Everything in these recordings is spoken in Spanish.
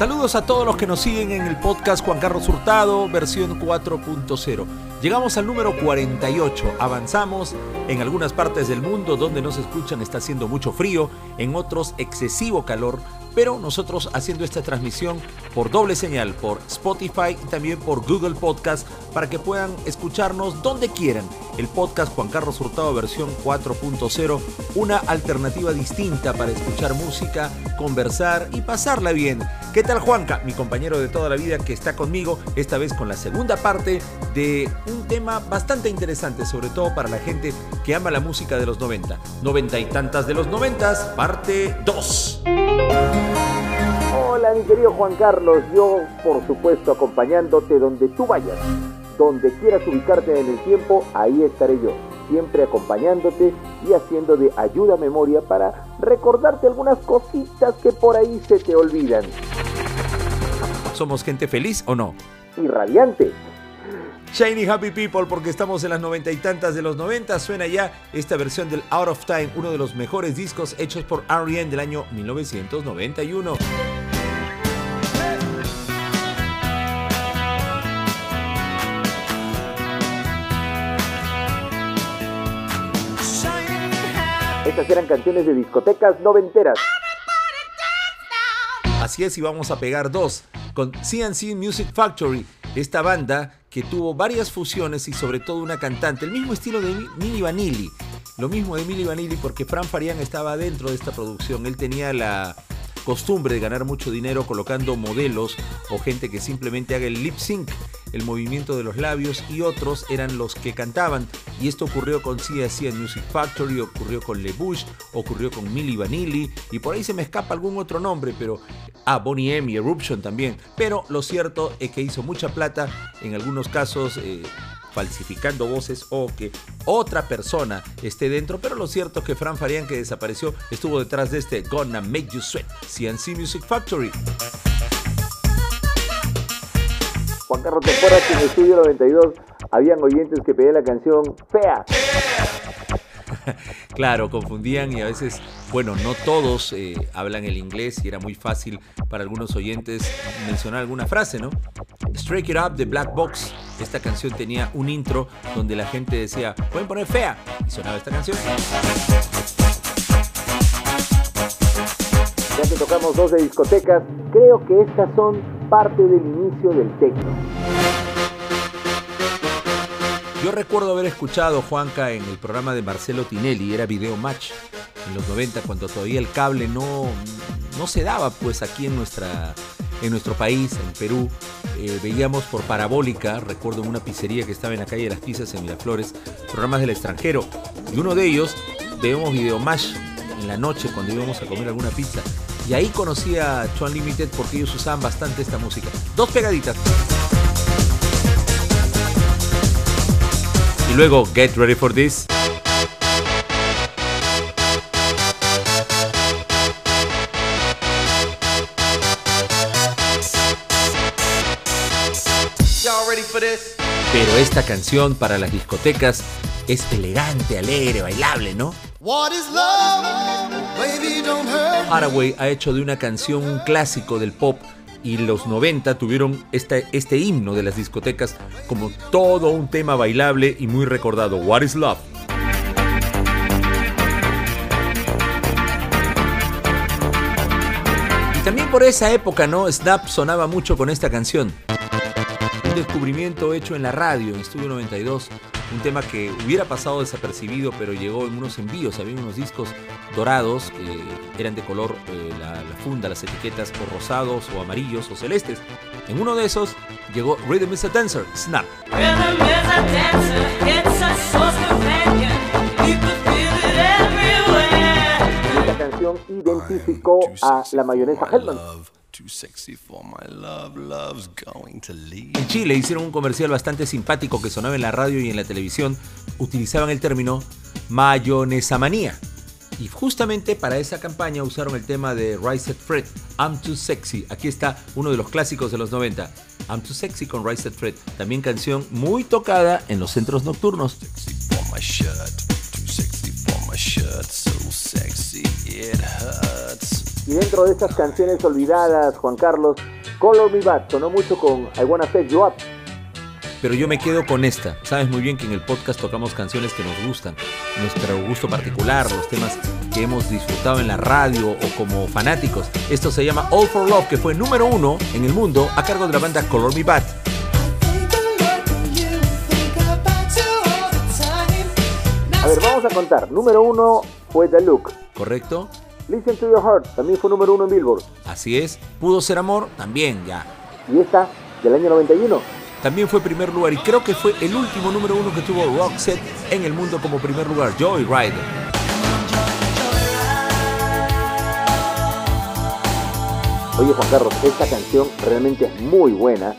Saludos a todos los que nos siguen en el podcast Juan Carlos Hurtado, versión 4.0. Llegamos al número 48, avanzamos en algunas partes del mundo donde nos escuchan está haciendo mucho frío, en otros excesivo calor, pero nosotros haciendo esta transmisión por doble señal, por Spotify y también por Google Podcast, para que puedan escucharnos donde quieran. El podcast Juan Carlos Hurtado versión 4.0, una alternativa distinta para escuchar música, conversar y pasarla bien. ¿Qué tal Juanca, mi compañero de toda la vida que está conmigo, esta vez con la segunda parte de un tema bastante interesante, sobre todo para la gente que ama la música de los 90. Noventa y tantas de los noventas, parte 2. Hola mi querido Juan Carlos, yo por supuesto acompañándote donde tú vayas, donde quieras ubicarte en el tiempo, ahí estaré yo, siempre acompañándote y haciendo de ayuda a memoria para recordarte algunas cositas que por ahí se te olvidan. ¿Somos gente feliz o no? Y radiante. Shiny Happy People, porque estamos en las noventa y tantas de los 90, suena ya esta versión del Out of Time, uno de los mejores discos hechos por R.E.M. del año 1991. Estas eran canciones de discotecas noventeras. Así es, y vamos a pegar dos con CNC Music Factory, esta banda que tuvo varias fusiones y sobre todo una cantante, el mismo estilo de Milli Vanilli. Lo mismo de Milli Vanilli porque Fran Farian estaba dentro de esta producción. Él tenía la costumbre de ganar mucho dinero colocando modelos o gente que simplemente haga el lip sync, el movimiento de los labios y otros eran los que cantaban. Y esto ocurrió con CSC Music Factory, ocurrió con Le Bush, ocurrió con Milli Vanilli y por ahí se me escapa algún otro nombre, pero ah, Bonnie M y Eruption también. Pero lo cierto es que hizo mucha plata, en algunos casos eh, falsificando voces o que otra persona esté dentro, pero lo cierto es que Fran Farian que desapareció estuvo detrás de este Gonna Make You Sweat, CNC Music Factory. Juan Carlos, ¿te acuerdas que en el estudio 92 habían oyentes que pedían la canción Fea? claro, confundían y a veces, bueno, no todos eh, hablan el inglés y era muy fácil para algunos oyentes mencionar alguna frase, ¿no? Strike It Up de Black Box. Esta canción tenía un intro donde la gente decía, pueden poner fea. Y sonaba esta canción. Ya que tocamos dos de discotecas, creo que estas son parte del inicio del techno. Yo recuerdo haber escuchado Juanca en el programa de Marcelo Tinelli, era Video Match en los 90 cuando todavía el cable no, no se daba pues aquí en nuestra en nuestro país, en Perú, eh, veíamos por parabólica, recuerdo en una pizzería que estaba en la calle de las Pizzas en Miraflores, programas del extranjero. Y uno de ellos, veíamos Video Mash en la noche cuando íbamos a comer alguna pizza. Y ahí conocí a Chuan Limited porque ellos usaban bastante esta música. Dos pegaditas. Y luego, Get Ready for This. Pero esta canción para las discotecas es elegante, alegre, bailable, ¿no? Haraway ha hecho de una canción un clásico del pop y los 90 tuvieron este, himno de las discotecas como todo un tema bailable y muy recordado. What is Love? Y también por esa época, ¿no? Snap sonaba mucho con esta canción un descubrimiento hecho en la radio, en Estudio 92, un tema que hubiera pasado desapercibido, pero llegó en unos envíos, había unos discos dorados que eran de color, eh, la, funda, las etiquetas o rosados o amarillos o celestes. En uno de esos llegó Rhythm is a Dancer, Snap. Esta canción identificó a la mayonesa Hellman. En Chile hicieron un comercial bastante simpático que sonaba en la radio y en la televisión. Utilizaban el término mayonesa manía. Y justamente para esa campaña usaron el tema de Rise Fred, I'm Too Sexy. Aquí está uno de los clásicos de los 90. I'm Too Sexy con Rise Fred. También canción muy tocada en los centros nocturnos. Y dentro de estas canciones olvidadas, Juan Carlos, Color Me Bad sonó mucho con I Wanna Set You Up. Pero yo me quedo con esta. Sabes muy bien que en el podcast tocamos canciones que nos gustan, nuestro gusto particular, los temas que hemos disfrutado en la radio o como fanáticos. Esto se llama All for Love, que fue número uno en el mundo a cargo de la banda Color Me Bad. Vamos a contar. Número uno fue The Look. ¿Correcto? Listen to Your Heart también fue número uno en Billboard. Así es. Pudo ser amor, también ya. Y esta, del año 91. También fue primer lugar y creo que fue el último número uno que tuvo Roxette en el mundo como primer lugar, Joy Rider. Oye Juan Carlos, esta canción realmente es muy buena.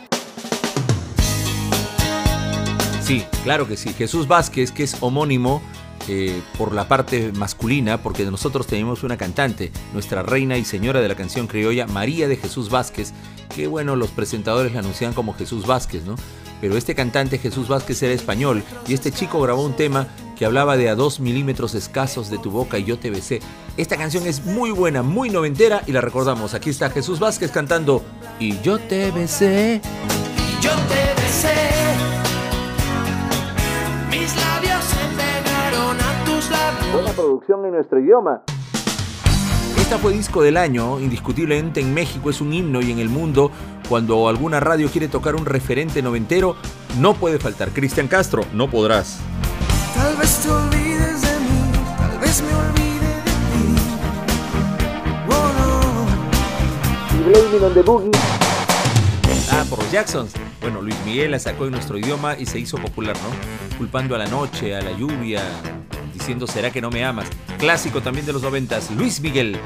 Sí, claro que sí. Jesús Vázquez, que es homónimo eh, por la parte masculina, porque nosotros tenemos una cantante, nuestra reina y señora de la canción criolla, María de Jesús Vázquez, que bueno, los presentadores la anuncian como Jesús Vázquez, ¿no? Pero este cantante Jesús Vázquez era español y este chico grabó un tema que hablaba de a dos milímetros escasos de tu boca y yo te besé. Esta canción es muy buena, muy noventera y la recordamos. Aquí está Jesús Vázquez cantando Y yo te besé. Y yo te besé. Producción en nuestro idioma. Esta fue disco del año, indiscutiblemente en México es un himno y en el mundo, cuando alguna radio quiere tocar un referente noventero, no puede faltar. Cristian Castro, no podrás. Tal vez te olvides de mí, tal vez me olvide de ti. Oh, no. Y Blaming on the Boogie. Ah, por los Jacksons. Bueno, Luis Miguel la sacó en nuestro idioma y se hizo popular, ¿no? Culpando a la noche, a la lluvia, diciendo ¿será que no me amas? Clásico también de los noventas, Luis Miguel.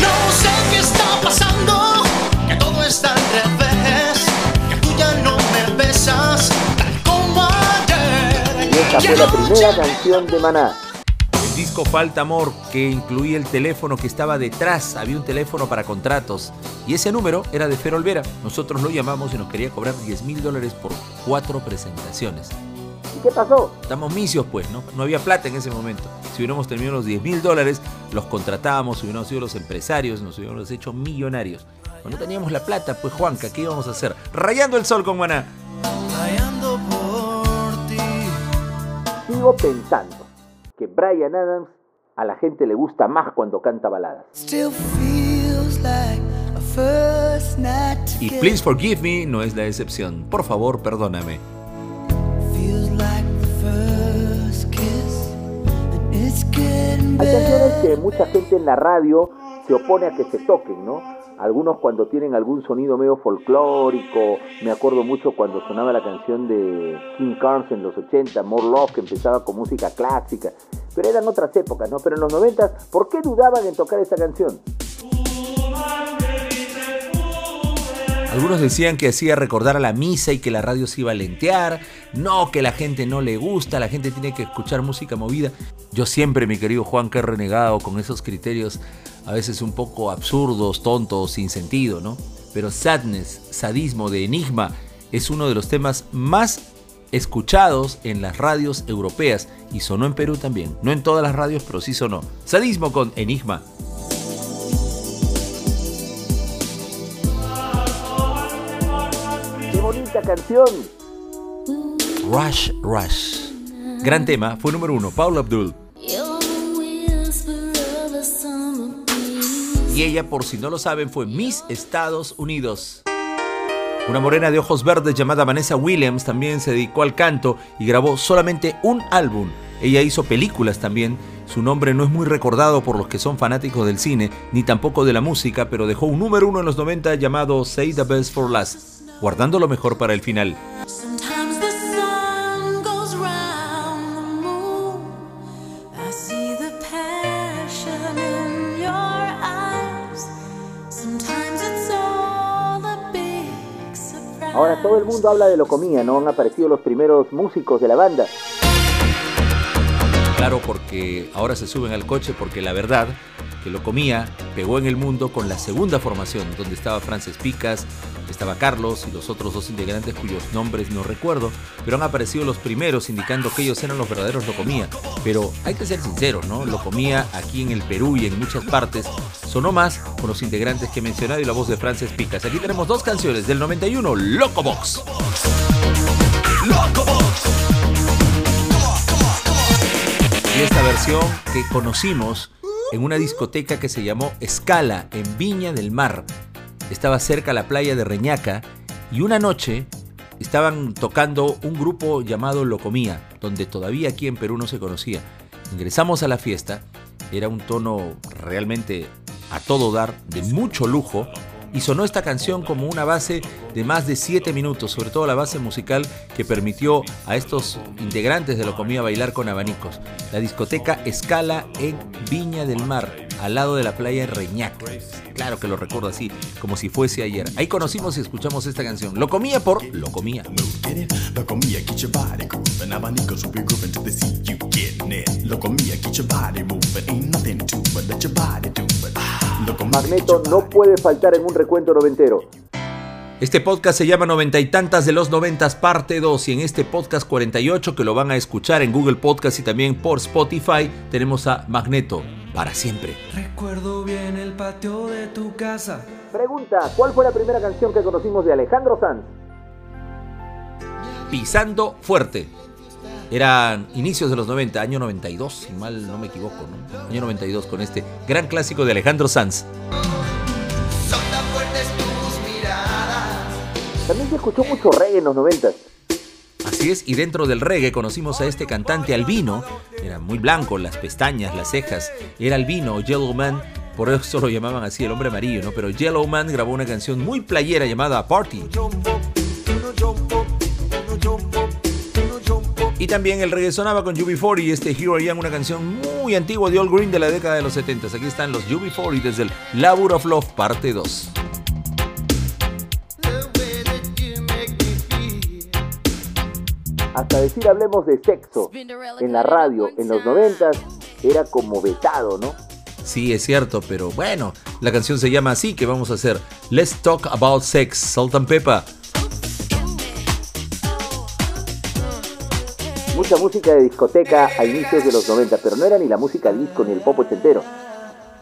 No sé qué está pasando, que todo está al revés, que tú ya no me besas tal como ayer. Y esta fue la primera canción de Maná. El disco Falta Amor, que incluía el teléfono que estaba detrás, había un teléfono para contratos. Y ese número era de Fer Olvera. Nosotros lo llamamos y nos quería cobrar 10 mil dólares por cuatro presentaciones. ¿Y qué pasó? Estamos misios, pues, ¿no? No había plata en ese momento. Si hubiéramos tenido los 10 mil dólares, los contratábamos, hubiéramos sido los empresarios, nos hubiéramos hecho millonarios. Cuando teníamos la plata, pues, Juanca, ¿qué íbamos a hacer? Rayando el sol con Maná. Rayando por ti. Sigo pensando que Brian Adams a la gente le gusta más cuando canta baladas. Still feels like a first night Y. Please Forgive Me no es la excepción. Por favor, perdóname. Hay canciones que mucha gente en la radio se opone a que se toquen, ¿no? Algunos cuando tienen algún sonido medio folclórico, me acuerdo mucho cuando sonaba la canción de King Carnes en los 80, More Love, que empezaba con música clásica, pero eran otras épocas, ¿no? Pero en los 90, ¿por qué dudaban en tocar esta canción? Algunos decían que hacía recordar a la misa y que la radio se iba a lentear. No, que la gente no le gusta, la gente tiene que escuchar música movida. Yo siempre, mi querido Juan, que he renegado con esos criterios a veces un poco absurdos, tontos, sin sentido, ¿no? Pero Sadness, sadismo de Enigma, es uno de los temas más escuchados en las radios europeas y sonó en Perú también. No en todas las radios, pero sí sonó. Sadismo con Enigma. ¡Qué bonita canción! Rush Rush. Gran tema, fue número uno, Paula Abdul. Y ella, por si no lo saben, fue Miss Estados Unidos. Una morena de ojos verdes llamada Vanessa Williams también se dedicó al canto y grabó solamente un álbum. Ella hizo películas también. Su nombre no es muy recordado por los que son fanáticos del cine, ni tampoco de la música, pero dejó un número uno en los 90 llamado Say the Best for Last, guardando lo mejor para el final. Ahora todo el mundo habla de Locomía, ¿no? Han aparecido los primeros músicos de la banda. Claro, porque ahora se suben al coche porque la verdad que lo comía, pegó en el mundo con la segunda formación, donde estaba Frances Picas, estaba Carlos y los otros dos integrantes cuyos nombres no recuerdo, pero han aparecido los primeros indicando que ellos eran los verdaderos Locomía. Pero hay que ser sinceros, ¿no? Locomía aquí en el Perú y en muchas partes sonó más con los integrantes que he mencionado y la voz de Frances Picas. Aquí tenemos dos canciones del 91, Locobox. Y versión que conocimos en una discoteca que se llamó Escala en Viña del Mar. Estaba cerca a la playa de Reñaca y una noche estaban tocando un grupo llamado Locomía, donde todavía aquí en Perú no se conocía. Ingresamos a la fiesta, era un tono realmente a todo dar, de mucho lujo, y sonó esta canción como una base de más de 7 minutos, sobre todo la base musical que permitió a estos integrantes de Locomía bailar con abanicos. La discoteca Escala en Viña del Mar, al lado de la playa de Reñaca. Claro que lo recuerdo así, como si fuese ayer. Ahí conocimos y escuchamos esta canción. Locomía por Locomía. Get it? Locomia, get your body. Abanicos will be till they see you getting it. Locomia, get your body moving. Ain't nothing to but let your body do it. Magneto no puede faltar en un recuento noventero. Este podcast se llama Noventa y tantas de los noventas parte 2 y en este podcast 48 que lo van a escuchar en Google Podcast y también por Spotify tenemos a Magneto para siempre. Recuerdo bien el patio de tu casa. Pregunta, ¿cuál fue la primera canción que conocimos de Alejandro Sanz? Pisando fuerte. Eran inicios de los 90, año 92, si mal no me equivoco, ¿no? Año 92 con este gran clásico de Alejandro Sanz. Son tan fuertes tus miradas. También se escuchó mucho reggae en los noventas. Así es, y dentro del reggae conocimos a este cantante albino, era muy blanco, las pestañas, las cejas, era albino, Yellow Man, por eso lo llamaban así el hombre amarillo, ¿no? Pero Yellow Man grabó una canción muy playera llamada Party. Y también el reggae sonaba con UB40 y este Hero Young, una canción muy antigua de All Green de la década de los 70. Aquí están los UB40 desde el Labor of Love, parte 2. The way that you make me feel. Hasta decir hablemos de sexo en la radio en los noventas era como vetado, ¿no? Sí, es cierto, pero bueno, la canción se llama así, que vamos a hacer Let's Talk About Sex, Salt and Pepper. Mucha música de discoteca a inicios de los 90, pero no era ni la música disco ni el pop ochentero.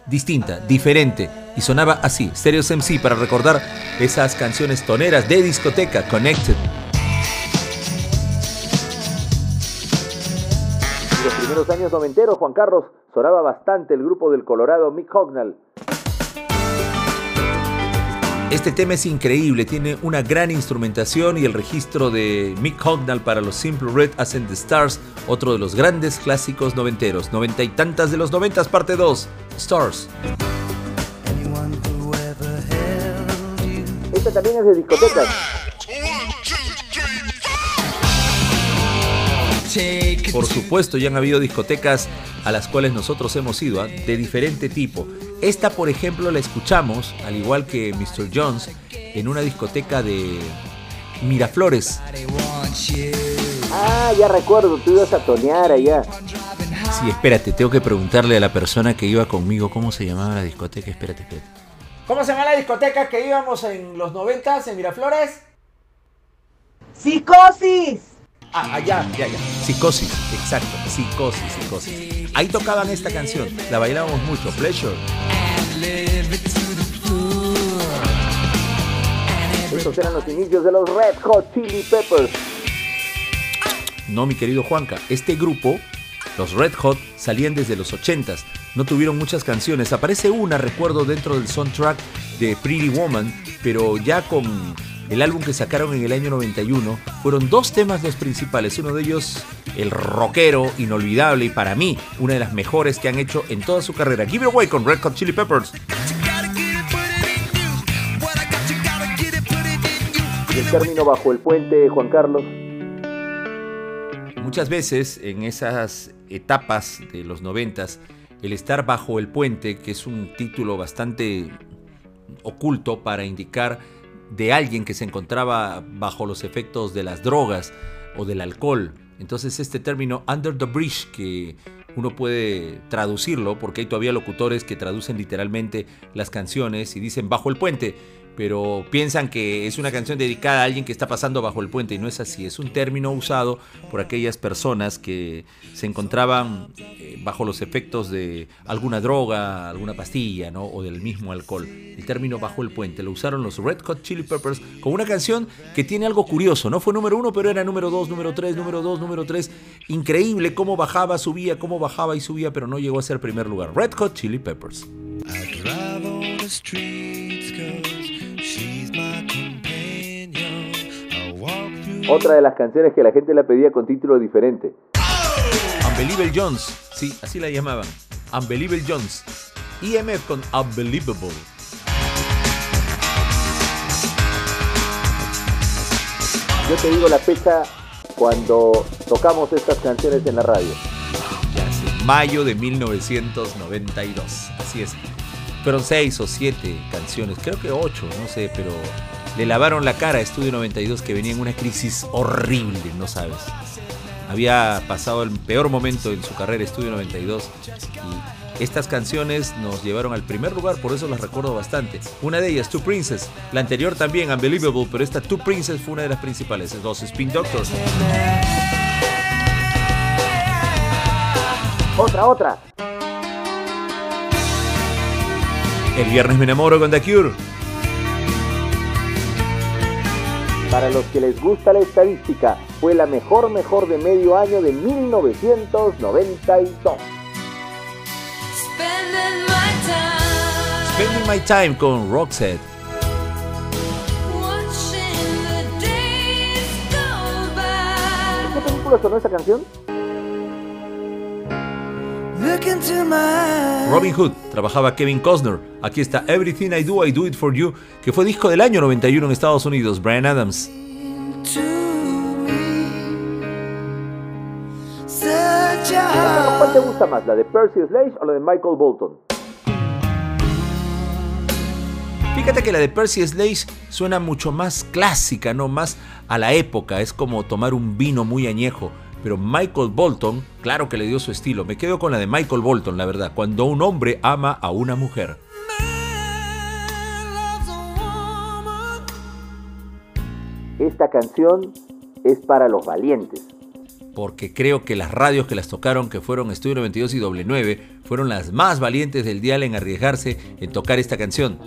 distinta, diferente, y sonaba así, Stereos MC para recordar esas canciones toneras de discoteca, Connected. En los primeros años noventeros, Juan Carlos, sonaba bastante el grupo del Colorado Mick Hognall. Este tema es increíble, tiene una gran instrumentación y el registro de Mick Hognall para los Simple Red Ascend the Stars, otro de los grandes clásicos noventeros, noventa y tantas de los noventas, parte 2, Stars. Esta también es de discotecas. Por supuesto, ya han habido discotecas a las cuales nosotros hemos ido, ¿ah? de diferente tipo. Esta, por ejemplo, la escuchamos, al igual que Mr. Jones, en una discoteca de Miraflores. Ah, ya recuerdo, tú ibas a tonear allá. Sí, espérate, tengo que preguntarle a la persona que iba conmigo cómo se llamaba la discoteca. Espérate, espérate. ¿Cómo se llama la discoteca que íbamos en los noventas en Miraflores? Psicosis. Ah, allá, ya, ya. Psicosis, exacto. Psicosis, psicosis. Ahí tocaban esta canción, la bailábamos mucho. Pleasure. Estos eran los inicios de los Red Hot Chili Peppers. No, mi querido Juanca, este grupo, los Red Hot, salían desde los 80s. No tuvieron muchas canciones. Aparece una, recuerdo, dentro del soundtrack de Pretty Woman, pero ya con el álbum que sacaron en el año 91, fueron dos temas los principales. Uno de ellos, el rockero inolvidable y para mí, una de las mejores que han hecho en toda su carrera. Give It Away con Red Hot Chili Peppers. El término bajo el puente, Juan Carlos. Muchas veces en esas etapas de los noventas, el estar bajo el puente, que es un título bastante oculto para indicar de alguien que se encontraba bajo los efectos de las drogas o del alcohol. Entonces este término under the bridge, que uno puede traducirlo, porque hay todavía locutores que traducen literalmente las canciones y dicen bajo el puente, pero piensan que es una canción dedicada a alguien que está pasando bajo el puente y no es así. Es un término usado por aquellas personas que se encontraban eh, bajo los efectos de alguna droga, alguna pastilla ¿no? o del mismo alcohol. El término bajo el puente lo usaron los Red Hot Chili Peppers con una canción que tiene algo curioso. No fue número uno, pero era número dos, número tres, número dos, número tres. Increíble cómo bajaba, subía, cómo bajaba y subía, pero no llegó a ser primer lugar. Red Hot Chili Peppers. Otra de las canciones que la gente la pedía con título diferente. Unbelievable Jones, sí, así la llamaban. Unbelievable Jones. IMF con Unbelievable. Yo te digo la fecha cuando tocamos estas canciones en la radio. Ya sé, mayo de 1992. Así es. Fueron seis o siete canciones, creo que ocho, no sé, pero le lavaron la cara a Estudio 92 que venía en una crisis horrible, no sabes. Había pasado el peor momento en su carrera Estudio 92 y estas canciones nos llevaron al primer lugar, por eso las recuerdo bastante. Una de ellas, Two Princess, la anterior también, Unbelievable, pero esta Two Princess fue una de las principales, los Spin Doctors. Otra, otra. El viernes me enamoro con The Cure. Para los que les gusta la estadística, fue la mejor mejor de medio año de 1992. Spending my time Spending My Time con Roxette. watching the days go by. ¿Qué película sonó esa canción? Robin Hood, trabajaba Kevin Costner. Aquí está Everything I Do, I Do It For You, que fue disco del año 91 en Estados Unidos, Brian Adams. ¿Cuál te gusta más, la de Percy Sledge o la de Michael Bolton? Fíjate que la de Percy Sledge suena mucho más clásica, no más a la época, es como tomar un vino muy añejo. Pero Michael Bolton, claro que le dio su estilo. Me quedo con la de Michael Bolton, la verdad. Cuando un hombre ama a una mujer. Esta canción es para los valientes. porque creo que las radios que las tocaron, que fueron Estudio 92 y Doble 9, fueron las más valientes del dial en arriesgarse en tocar esta canción.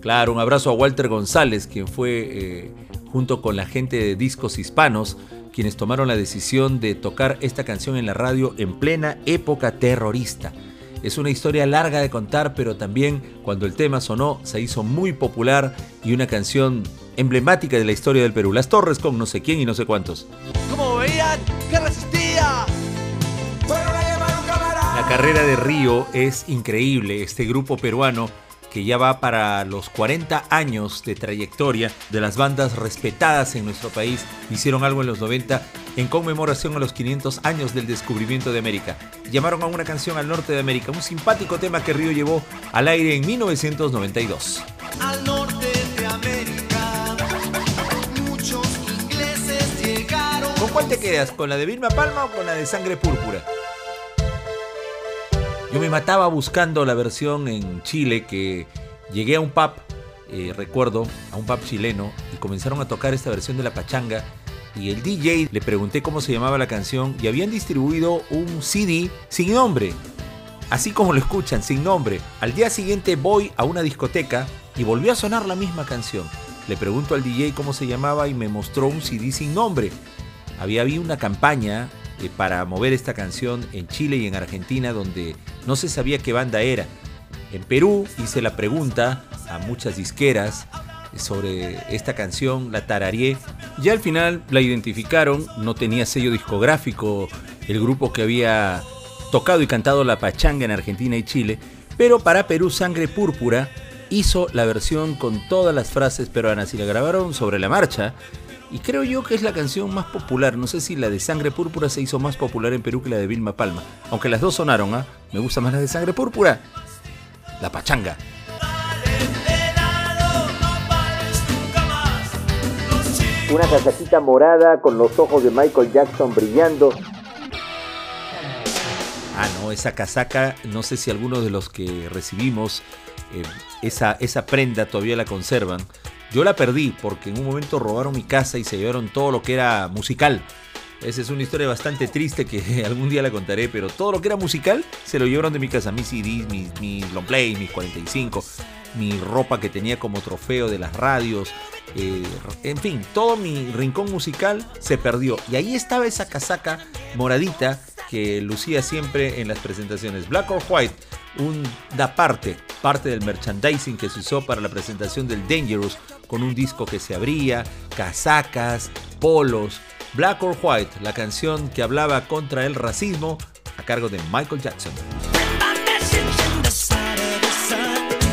Claro, un abrazo a Walter González, quien fue, eh, junto con la gente de Discos Hispanos, quienes tomaron la decisión de tocar esta canción en la radio en plena época terrorista. Es una historia larga de contar, pero también cuando el tema sonó se hizo muy popular y una canción emblemática de la historia del Perú. Las Torres con no sé quién y no sé cuántos. Como veían que resistía. La carrera de Río es increíble. Este grupo peruano que ya va para los 40 años de trayectoria de las bandas respetadas en nuestro país, hicieron algo en los 90 en conmemoración a los 500 años del descubrimiento de América. Llamaron a una canción al norte de América, un simpático tema que Río llevó al aire en 1992. Al norte de América, muchos ingleses llegaron. ¿Con cuál te quedas? ¿Con la de Vilma Palma o con la de Sangre Púrpura? Yo me mataba buscando la versión en Chile que llegué a un pub, eh, recuerdo, a un pub chileno y comenzaron a tocar esta versión de la pachanga y el DJ le pregunté cómo se llamaba la canción y habían distribuido un CD sin nombre. Así como lo escuchan, sin nombre. Al día siguiente voy a una discoteca y volvió a sonar la misma canción. Le pregunto al DJ cómo se llamaba y me mostró un CD sin nombre. Había habido una campaña eh, para mover esta canción en Chile y en Argentina donde no se sabía qué banda era. En Perú hice la pregunta a muchas disqueras sobre esta canción, la tarareé y al final la identificaron, no tenía sello discográfico el grupo que había tocado y cantado la pachanga en Argentina y Chile, pero para Perú Sangre Púrpura hizo la versión con todas las frases peruanas y la grabaron sobre la marcha. Y creo yo que es la canción más popular. No sé si la de Sangre Púrpura se hizo más popular en Perú que la de Vilma Palma. Aunque las dos sonaron, ¿ah? Me gusta más la de Sangre Púrpura. La pachanga. Una casacita morada con los ojos de Michael Jackson brillando. Ah, no, esa casaca, no sé si algunos de los que recibimos eh, esa, esa prenda todavía la conservan. Yo la perdí porque en un momento robaron mi casa y se llevaron todo lo que era musical. Esa es una historia bastante triste que algún día la contaré, pero todo lo que era musical se lo llevaron de mi casa. Mis CDs, mis, mis long play, mis 45, mi ropa que tenía como trofeo de las radios. eh, en fin, todo mi rincón musical se perdió. Y ahí estaba esa casaca moradita que lucía siempre en las presentaciones. Black or White, una parte, parte del merchandising que se usó para la presentación del Dangerous, con un disco que se abría, casacas, polos. Black or White, la canción que hablaba contra el racismo a cargo de Michael Jackson.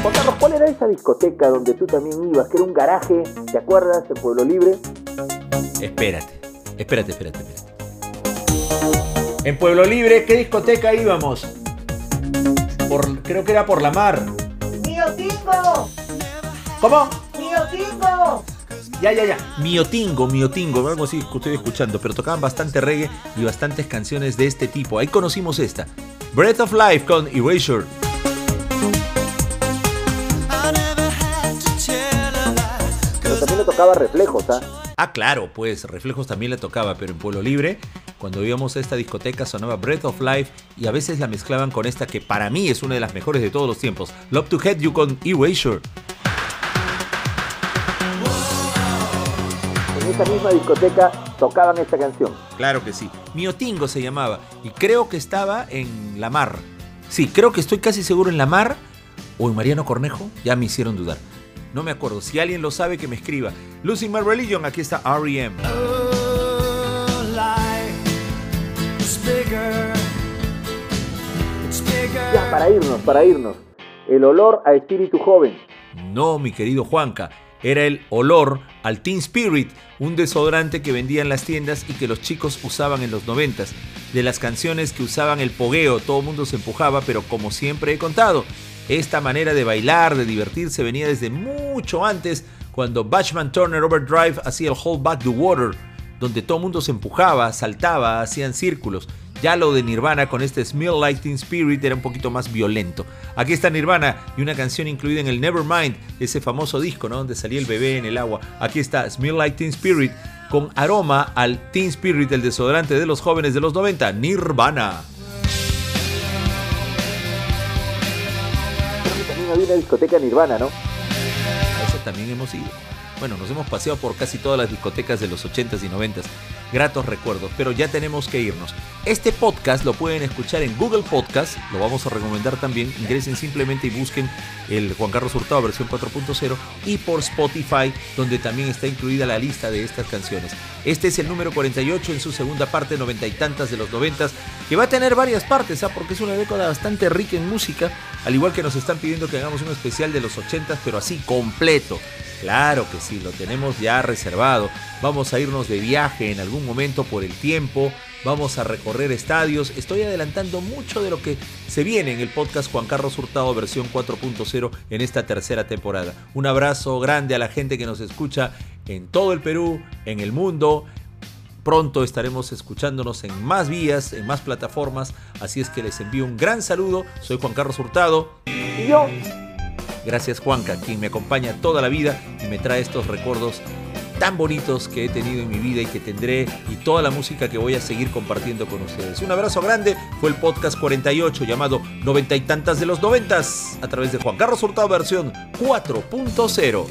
Juan Carlos, ¿cuál era esa discoteca donde tú también ibas? Que era un garaje, ¿te acuerdas? En Pueblo Libre. Espérate, espérate, espérate, espérate. En Pueblo Libre, ¿qué discoteca íbamos? Por, creo que era por la mar. ¡Mío Tingo! ¿Cómo? ¡Mío Tingo! Ya, ya, ya. Miotingo, Miotingo, algo así que estoy escuchando, pero tocaban bastante reggae y bastantes canciones de este tipo. Ahí conocimos esta. Breath of Life con Erasure. Pero también le tocaba reflejos, ¿ah? Ah, claro, pues Reflejos también le tocaba, pero en Pueblo Libre, cuando íbamos a esta discoteca sonaba Breath of Life y a veces la mezclaban con esta que para mí es una de las mejores de todos los tiempos, Love to Head You con Erasure. En esa misma discoteca tocaban esta canción. Claro que sí. Miotingo se llamaba. Y creo que estaba en La Mar. Sí, creo que estoy casi seguro en La Mar o en Mariano Cornejo. Ya me hicieron dudar. No me acuerdo. Si alguien lo sabe, que me escriba. Losing My Religion, aquí está R.E.M. Ya, para irnos, para irnos. El olor a espíritu joven. No, mi querido Juanca. Era el olor al Teen Spirit, un desodorante que vendían en las tiendas y que los chicos usaban en los noventas. De las canciones que usaban el pogueo, todo el mundo se empujaba, pero como siempre he contado, esta manera de bailar, de divertirse, venía desde mucho antes, cuando Batchman Turner Overdrive hacía el Hold Back the Water, donde todo el mundo se empujaba, saltaba, hacían círculos. Ya lo de Nirvana con este Smell Like Teen Spirit era un poquito más violento. Aquí está Nirvana y una canción incluida en el Nevermind, ese famoso disco, ¿no? Donde salía el bebé en el agua. Aquí está Smell Like Teen Spirit con aroma al Teen Spirit, el desodorante de los jóvenes de los 90, Nirvana. Había una discoteca nirvana, ¿no? A eso también hemos ido. Bueno, nos hemos paseado por casi todas las discotecas de los 80s y 90s. Gratos recuerdos, pero ya tenemos que irnos. Este podcast lo pueden escuchar en Google Podcast, lo vamos a recomendar también. Ingresen simplemente y busquen el Juan Carlos Hurtado versión 4.0 y por Spotify, donde también está incluida la lista de estas canciones. Este es el número 48 en su segunda parte, noventa y tantas de los noventas, que va a tener varias partes, ¿ah? porque es una década bastante rica en música, al igual que nos están pidiendo que hagamos un especial de los 80s, pero así completo. Claro que sí, lo tenemos ya reservado. Vamos a irnos de viaje en algún momento por el tiempo. Vamos a recorrer estadios. Estoy adelantando mucho de lo que se viene en el podcast Juan Carlos Hurtado versión 4.0 en esta tercera temporada. Un abrazo grande a la gente que nos escucha en todo el Perú, en el mundo. Pronto estaremos escuchándonos en más vías, en más plataformas. Así es que les envío un gran saludo. Soy Juan Carlos Hurtado. Y yo, Gracias Juanca, quien me acompaña toda la vida y me trae estos recuerdos tan bonitos que he tenido en mi vida y que tendré y toda la música que voy a seguir compartiendo con ustedes. Un abrazo grande, fue el podcast 48 llamado Noventa y tantas de los noventas a través de Juan Carlos Hurtado versión 4.0.